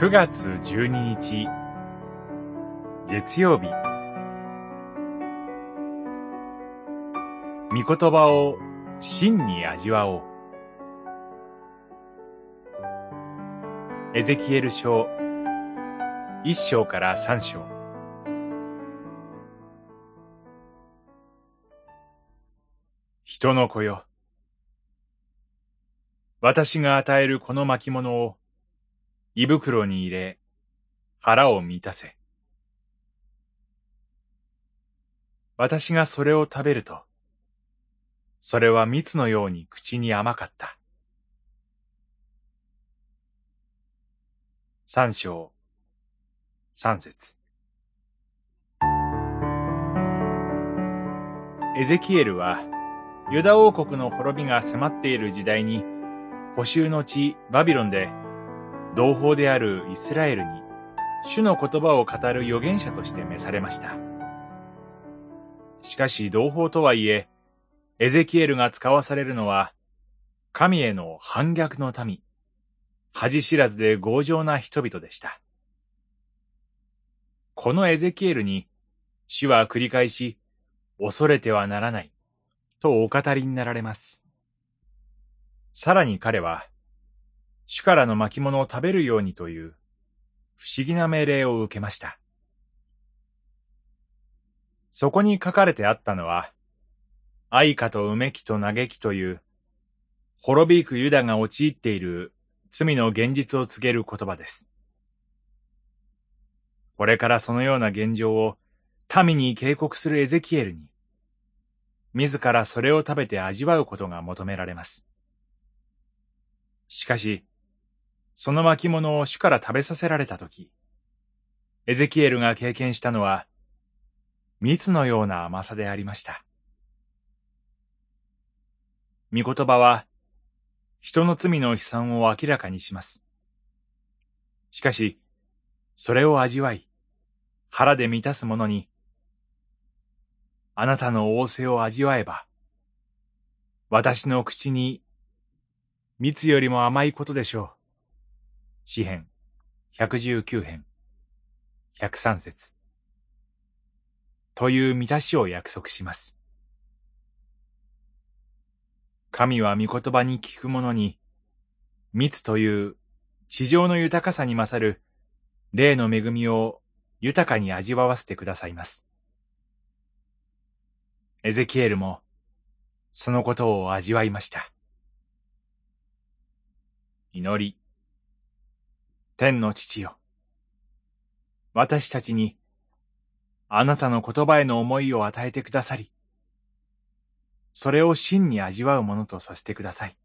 9月12日月曜日。御言葉を真に味わおう。エゼキエル書一章から三章。人の子よ。私が与えるこの巻物を胃袋に入れ、腹を満たせ。私がそれを食べると、それは蜜のように口に甘かった。三章、三節。エゼキエルは、ユダ王国の滅びが迫っている時代に、補修の地バビロンで同胞であるイスラエルに主の言葉を語る預言者として召されました。しかし同胞とはいえ、エゼキエルが使わされるのは、神への反逆の民、恥知らずで強情な人々でした。このエゼキエルに、主は繰り返し、恐れてはならない、とお語りになられます。さらに彼は、主からの巻物を食べるようにという不思議な命令を受けました。そこに書かれてあったのは、愛花とうめきと嘆きという、滅びゆくユダが陥っている罪の現実を告げる言葉です。これからそのような現状を民に警告するエゼキエルに、自らそれを食べて味わうことが求められます。しかし、その巻物を主から食べさせられたとき、エゼキエルが経験したのは、蜜のような甘さでありました。御言葉は、人の罪の悲惨を明らかにします。しかし、それを味わい、腹で満たす者に、あなたの仰せを味わえば、私の口に蜜よりも甘いことでしょう。詩編119編103節という満たしを約束します。神は御言葉に聞く者に、蜜という地上の豊かさに勝る霊の恵みを豊かに味わわせてくださいます。エゼキエルもそのことを味わいました。祈り。天の父よ。私たちに、あなたの言葉への思いを与えてくださり、それを真に味わうものとさせてください。